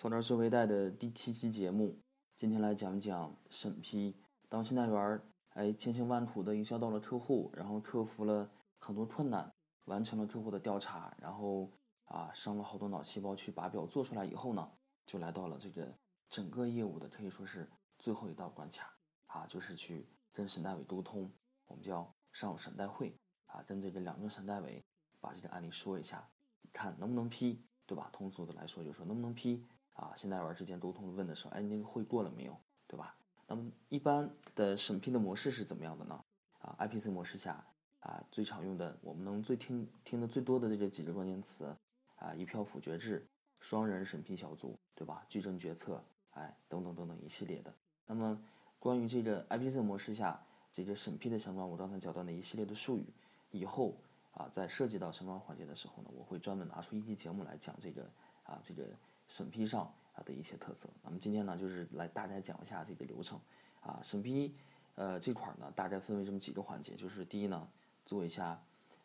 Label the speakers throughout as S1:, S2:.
S1: 从这儿做微贷的第七期节目，今天来讲一讲审批。当信贷员儿哎千辛万苦的营销到了客户，然后克服了很多困难，完成了客户的调查，然后啊伤了好多脑细胞去把表做出来以后呢，就来到了这个整个业务的可以说是最后一道关卡啊，就是去跟审贷委沟通，我们叫上审贷会啊，跟这个两个审贷委把这个案例说一下，看能不能批，对吧？通俗的来说，就是说能不能批。啊，信贷员之间沟通问的时候，哎，那个会过了没有，对吧？那么一般的审批的模式是怎么样的呢？啊，IPC 模式下，啊，最常用的，我们能最听听的最多的这个几个关键词，啊，一票否决制、双人审批小组，对吧？矩阵决策，哎，等等等等一系列的。那么关于这个 IPC 模式下这个审批的相关，我刚才讲到的一系列的术语，以后啊，在涉及到相关环节的时候呢，我会专门拿出一期节目来讲这个啊，这个。审批上啊的一些特色，那么今天呢就是来大概讲一下这个流程，啊审批呃这块儿呢大概分为这么几个环节，就是第一呢做一下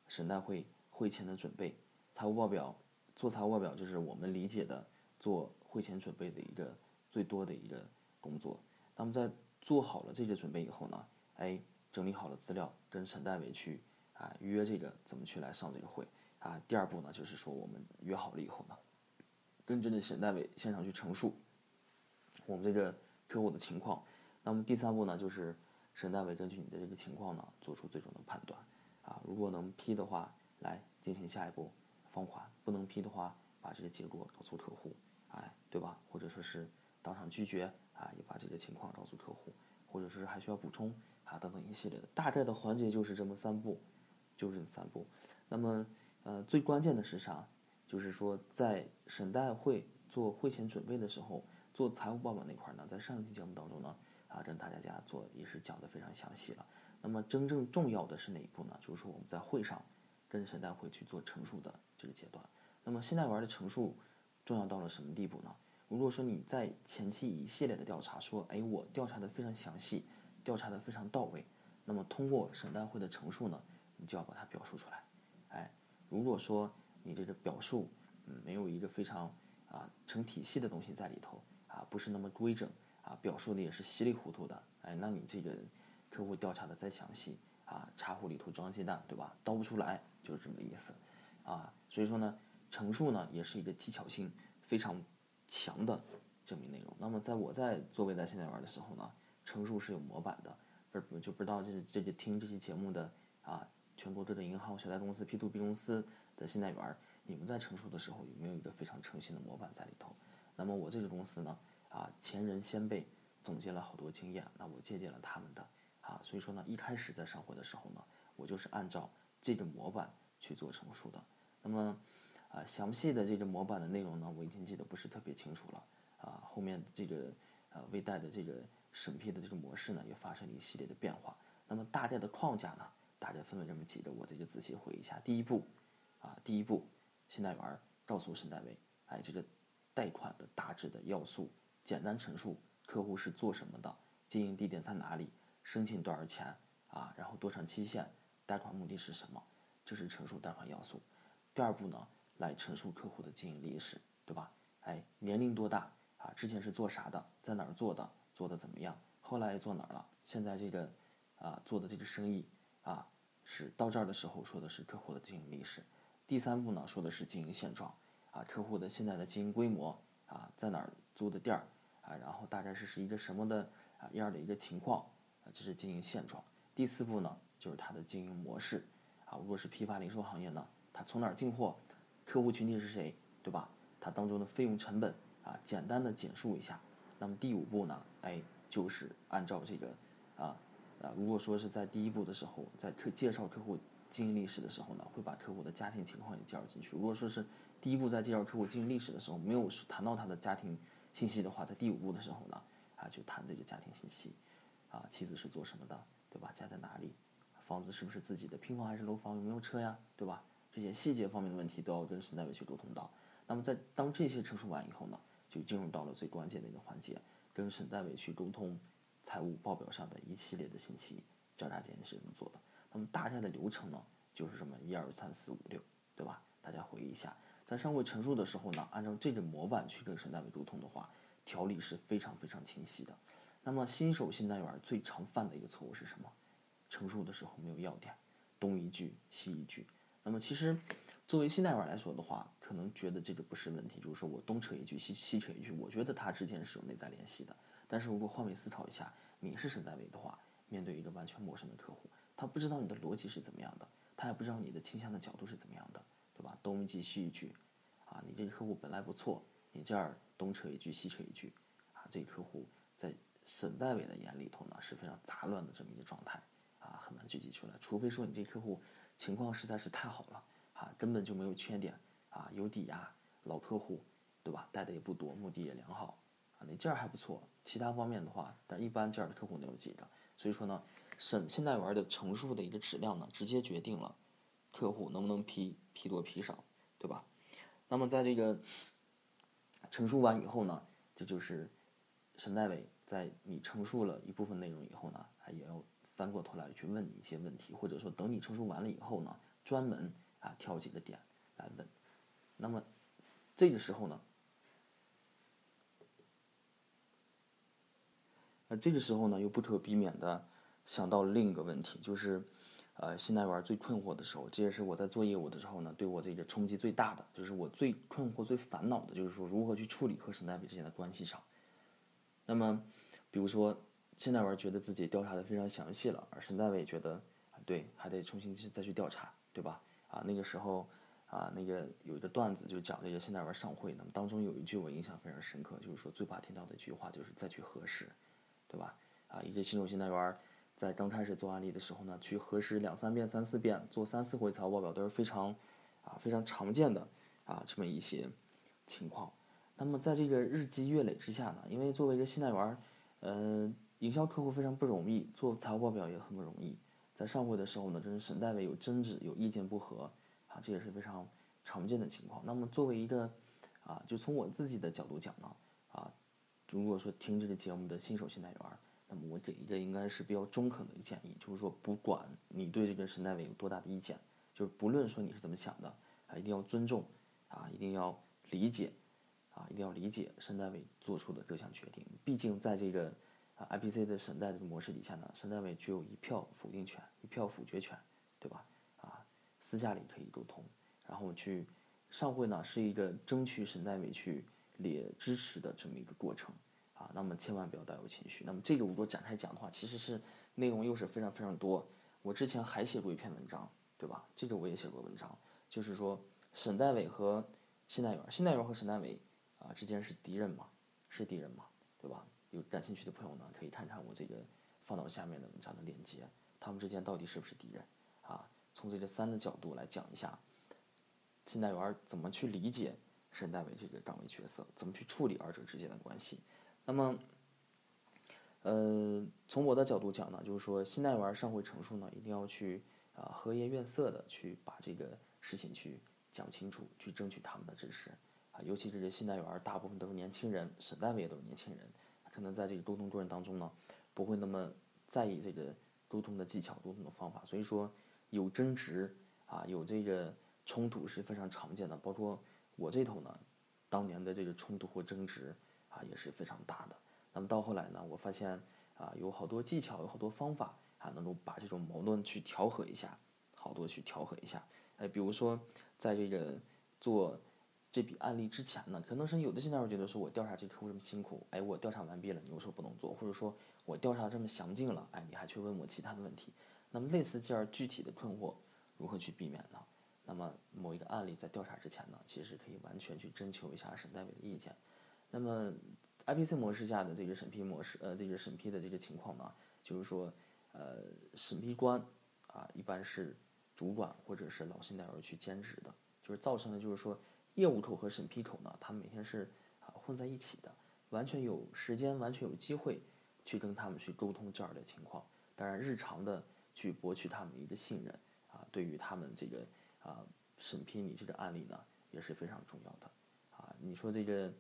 S1: 审贷会会前的准备，财务报表做财务报表就是我们理解的做会前准备的一个最多的一个工作。那么在做好了这个准备以后呢，哎整理好了资料跟审代委去啊约这个怎么去来上这个会啊。第二步呢就是说我们约好了以后呢。跟着那审贷委现场去陈述我们这个客户的情况，那么第三步呢，就是审贷委根据你的这个情况呢，做出最终的判断，啊，如果能批的话，来进行下一步放款；不能批的话，把这个结果告诉客户，哎，对吧？或者说是当场拒绝，啊，也把这个情况告诉客户，或者说是还需要补充，啊，等等一系列的，大概的环节就是这么三步，就是这三步。那么，呃，最关键的是啥？就是说，在审贷会做会前准备的时候，做财务报表那块呢，在上一期节目当中呢，啊，跟大家家做也是讲的非常详细了。那么真正重要的是哪一步呢？就是说我们在会上跟审贷会去做陈述的这个阶段。那么信贷员的陈述重要到了什么地步呢？如果说你在前期一系列的调查，说，哎，我调查的非常详细，调查的非常到位，那么通过审贷会的陈述呢，你就要把它表述出来。哎，如果说你这个表述，嗯，没有一个非常啊成体系的东西在里头啊，不是那么规整啊，表述的也是稀里糊涂的，哎，那你这个客户调查的再详细啊，茶壶里头装鸡蛋，对吧？倒不出来，就是这么个意思啊。所以说呢，陈述呢也是一个技巧性非常强的证明内容。那么在我在做未来现代玩的时候呢，陈述是有模板的，不就不知道这这个听这期节目的啊，全国各个银行、小贷公司、P to B 公司。的信贷员，你们在陈述的时候有没有一个非常诚信的模板在里头？那么我这个公司呢，啊，前人先辈总结了好多经验，那我借鉴了他们的，啊，所以说呢，一开始在上会的时候呢，我就是按照这个模板去做陈述的。那么，啊，详细的这个模板的内容呢，我已经记得不是特别清楚了，啊，后面这个呃微贷的这个审批的这个模式呢，也发生了一系列的变化。那么大概的框架呢，大概分为这么几个，我这就仔细回忆一下。第一步。啊，第一步，信贷员告诉审贷委，哎，这个贷款的大致的要素，简单陈述客户是做什么的，经营地点在哪里，申请多少钱啊，然后多长期限，贷款目的是什么，这是陈述贷款要素。第二步呢，来陈述客户的经营历史，对吧？哎，年龄多大啊？之前是做啥的？在哪儿做的？做的怎么样？后来做哪儿了？现在这个啊做的这个生意啊，是到这儿的时候说的是客户的经营历史。第三步呢，说的是经营现状，啊，客户的现在的经营规模，啊，在哪儿租的店儿，啊，然后大概是是一个什么的啊样的一个情况，啊，这是经营现状。第四步呢，就是它的经营模式，啊，如果是批发零售行业呢，它从哪儿进货，客户群体是谁，对吧？它当中的费用成本，啊，简单的简述一下。那么第五步呢，哎，就是按照这个，啊，啊，如果说是在第一步的时候，在客介绍客户。经营历史的时候呢，会把客户的家庭情况也介绍进去。如果说是第一步在介绍客户经营历史的时候没有谈到他的家庭信息的话，在第五步的时候呢，啊，就谈这个家庭信息，啊，妻子是做什么的，对吧？家在哪里？房子是不是自己的？平房还是楼房？有没有车呀？对吧？这些细节方面的问题都要跟审代委去沟通到。那么在当这些陈述完以后呢，就进入到了最关键的一个环节，跟审代委去沟通财务报表上的一系列的信息，交叉检验是怎么做的。那么大概的流程呢，就是这么一二三四五六，对吧？大家回忆一下。在上会陈述的时候呢，按照这个模板去跟沈代伟沟通的话，条理是非常非常清晰的。那么新手信贷员最常犯的一个错误是什么？陈述的时候没有要点，东一句西一句。那么其实作为信贷员来说的话，可能觉得这个不是问题，就是说我东扯一句西西扯一句，我觉得他之间是有内在联系的。但是如果换位思考一下，你是沈代伟的话，面对一个完全陌生的客户，他不知道你的逻辑是怎么样的，他也不知道你的倾向的角度是怎么样的，对吧？东一句西一句，啊，你这个客户本来不错，你这儿东扯一句西扯一句，啊，这个客户在。沈代伟的眼里头呢是非常杂乱的这么一个状态啊，很难聚集出来。除非说你这客户情况实在是太好了啊，根本就没有缺点啊，有抵押，老客户，对吧？贷的也不多，目的也良好啊，那这儿还不错。其他方面的话，但一般这儿的客户能有几个？所以说呢，审信贷员的陈述的一个质量呢，直接决定了客户能不能批，批多批少，对吧？那么在这个陈述完以后呢，这就是沈代伟。在你陈述了一部分内容以后呢，他，也要翻过头来去问你一些问题，或者说等你陈述完了以后呢，专门啊挑几个点来问。那么这个时候呢，那这个时候呢，又不可避免的想到另一个问题，就是呃，信贷员最困惑的时候，这也是我在做业务的时候呢，对我这个冲击最大的，就是我最困惑、最烦恼的，就是说如何去处理和沈代伟之间的关系上。那么，比如说，现代文觉得自己调查的非常详细了，而沈代伟觉得，对，还得重新去再去调查，对吧？啊，那个时候，啊，那个有一个段子就讲这个现代文上会，那么当中有一句我印象非常深刻，就是说最怕听到的一句话就是再去核实，对吧？啊，一个新手现代员在刚开始做案例的时候呢，去核实两三遍、三四遍，做三四回财务报表都是非常，啊，非常常见的啊这么一些情况。那么在这个日积月累之下呢，因为作为一个信贷员儿，呃，营销客户非常不容易，做财务报表也很不容易。在上会的时候呢，跟沈代伟有争执，有意见不合，啊，这也是非常常见的情况。那么作为一个，啊，就从我自己的角度讲呢，啊，如果说听这个节目的新手信贷员儿，那么我给一个应该是比较中肯的一个建议，就是说不管你对这个沈代伟有多大的意见，就是不论说你是怎么想的，啊，一定要尊重，啊，一定要理解。啊，一定要理解沈代伟做出的这项决定。毕竟在这个啊 IPC 的审贷的模式底下呢，沈代伟具有一票否定权、一票否决权，对吧？啊，私下里可以沟通，然后去上会呢是一个争取沈代伟去列支持的这么一个过程啊。那么千万不要带有情绪。那么这个如果展开讲的话，其实是内容又是非常非常多。我之前还写过一篇文章，对吧？这个我也写过文章，就是说沈代伟和信贷员，信贷员和沈代伟。啊，之间是敌人吗？是敌人吗？对吧？有感兴趣的朋友呢，可以看看我这个放到下面的文章的链接，他们之间到底是不是敌人？啊，从这个三的角度来讲一下，信贷员怎么去理解沈代伟这个岗位角色，怎么去处理二者之间的关系？那么，呃，从我的角度讲呢，就是说信贷员上会陈述呢，一定要去啊和颜悦色的去把这个事情去讲清楚，去争取他们的支持。啊，尤其这些信贷员，大部分都是年轻人，沈代伟也都是年轻人，可能在这个沟通过程当中呢，不会那么在意这个沟通的技巧、沟通的方法，所以说有争执啊，有这个冲突是非常常见的。包括我这头呢，当年的这个冲突或争执啊，也是非常大的。那么到后来呢，我发现啊，有好多技巧，有好多方法啊，能够把这种矛盾去调和一下，好多去调和一下。哎，比如说在这个做。这笔案例之前呢，可能是有的信贷员觉得说，我调查这客户这么辛苦，哎，我调查完毕了，你又说不能做，或者说我调查这么详尽了，哎，你还去问我其他的问题，那么类似这样具体的困惑，如何去避免呢？那么某一个案例在调查之前呢，其实可以完全去征求一下沈代伟的意见。那么 IPC 模式下的这个审批模式，呃，这个审批的这个情况呢，就是说，呃，审批官啊，一般是主管或者是老信贷员去兼职的，就是造成的就是说。业务口和审批口呢，他们每天是啊混在一起的，完全有时间，完全有机会去跟他们去沟通这样的情况。当然，日常的去博取他们一个信任啊，对于他们这个啊审批你这个案例呢，也是非常重要的啊。你说这个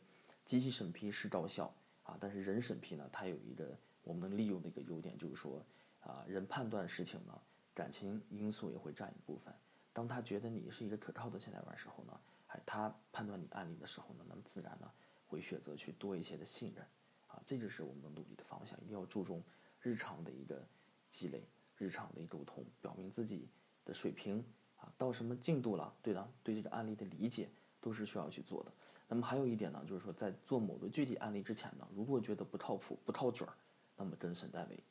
S1: 机器审批是高效啊，但是人审批呢，它有一个我们能利用的一个优点，就是说啊，人判断事情呢，感情因素也会占一部分。当他觉得你是一个可靠的信贷员时候呢。哎，他判断你案例的时候呢，那么自然呢会选择去多一些的信任，啊，这就是我们的努力的方向，一定要注重日常的一个积累，日常的沟通，表明自己的水平啊到什么进度了，对的，对这个案例的理解都是需要去做的。那么还有一点呢，就是说在做某个具体案例之前呢，如果觉得不靠谱、不套准儿，那么跟沈代伟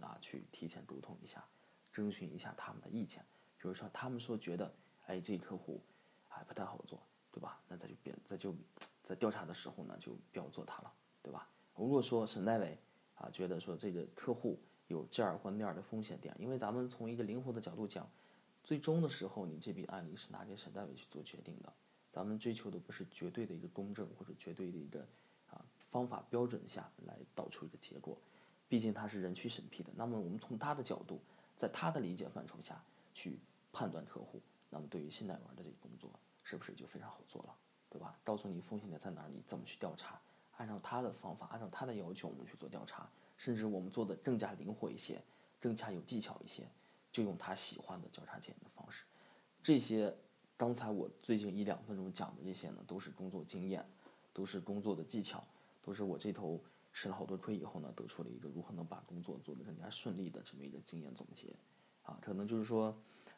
S1: 啊去提前沟通一下，征询一下他们的意见。比如说他们说觉得，哎，这客户还不太好做，对吧？那咱就别，咱就在调查的时候呢，就不要做他了，对吧？如果说沈代伟啊觉得说这个客户有这儿或那儿的风险点，因为咱们从一个灵活的角度讲，最终的时候你这笔案例是拿给沈代伟去做决定的。咱们追求的不是绝对的一个公正或者绝对的一个啊方法标准下来导出一个结果，毕竟他是人去审批的。那么我们从他的角度，在他的理解范畴下去判断客户，那么对于信贷员的这个工作是不是就非常好做了，对吧？告诉你风险点在哪儿，你怎么去调查，按照他的方法，按照他的要求我们去做调查，甚至我们做的更加灵活一些，更加有技巧一些，就用他喜欢的交叉检验的方式，这些。刚才我最近一两分钟讲的这些呢，都是工作经验，都是工作的技巧，都是我这头吃了好多亏以后呢，得出了一个如何能把工作做得更加顺利的这么一个经验总结。啊，可能就是说，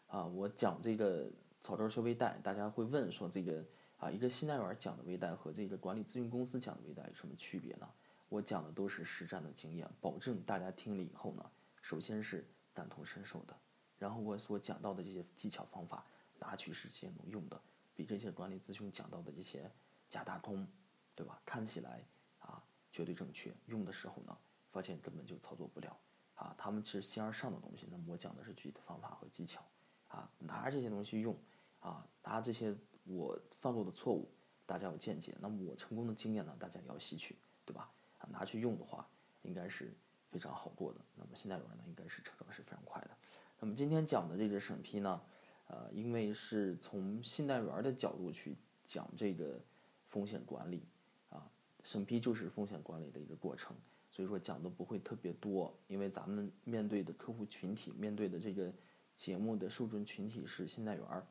S1: 啊，我讲这个草招学微贷，大家会问说这个啊，一个新贷员讲的微贷和这个管理咨询公司讲的微贷有什么区别呢？我讲的都是实战的经验，保证大家听了以后呢，首先是感同身受的，然后我所讲到的这些技巧方法。拿去是些能用的，比这些管理咨询讲到的一些假大空，对吧？看起来啊绝对正确，用的时候呢，发现根本就操作不了啊。他们是形而上的东西，那么我讲的是具体的方法和技巧啊。拿这些东西用啊，拿这些我犯过的错误，大家有见解。那么我成功的经验呢，大家也要吸取，对吧？啊，拿去用的话，应该是非常好过的。那么现在有人呢，应该是成长是非常快的。那么今天讲的这个审批呢？呃，因为是从信贷员的角度去讲这个风险管理，啊，审批就是风险管理的一个过程，所以说讲的不会特别多，因为咱们面对的客户群体，面对的这个节目的受众群体是信贷员儿，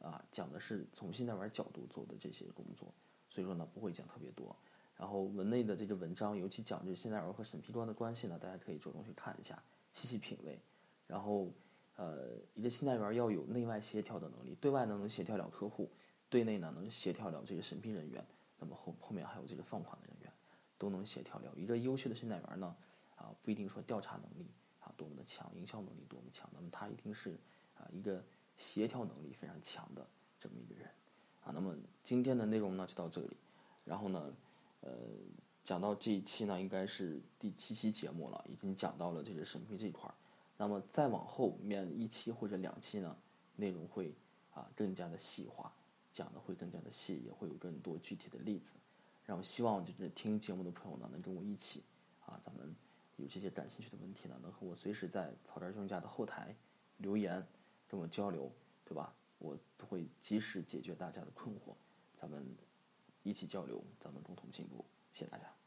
S1: 啊，讲的是从信贷员角度做的这些工作，所以说呢不会讲特别多。然后文内的这个文章，尤其讲这信贷员和审批端的关系呢，大家可以着重去看一下，细细品味，然后。呃，一个信贷员要有内外协调的能力，对外呢能协调了客户，对内呢能协调了这个审批人员，那么后后面还有这个放款的人员，都能协调了。一个优秀的信贷员呢，啊，不一定说调查能力啊多么的强，营销能力多么强，那么他一定是啊一个协调能力非常强的这么一个人，啊，那么今天的内容呢就到这里，然后呢，呃，讲到这一期呢应该是第七期节目了，已经讲到了这个审批这一块儿。那么再往后面一期或者两期呢，内容会啊更加的细化，讲的会更加的细，也会有更多具体的例子。然后希望就是听节目的朋友呢，能跟我一起啊，咱们有这些感兴趣的问题呢，能和我随时在草根兄家的后台留言跟我交流，对吧？我会及时解决大家的困惑，咱们一起交流，咱们共同进步。谢谢大家。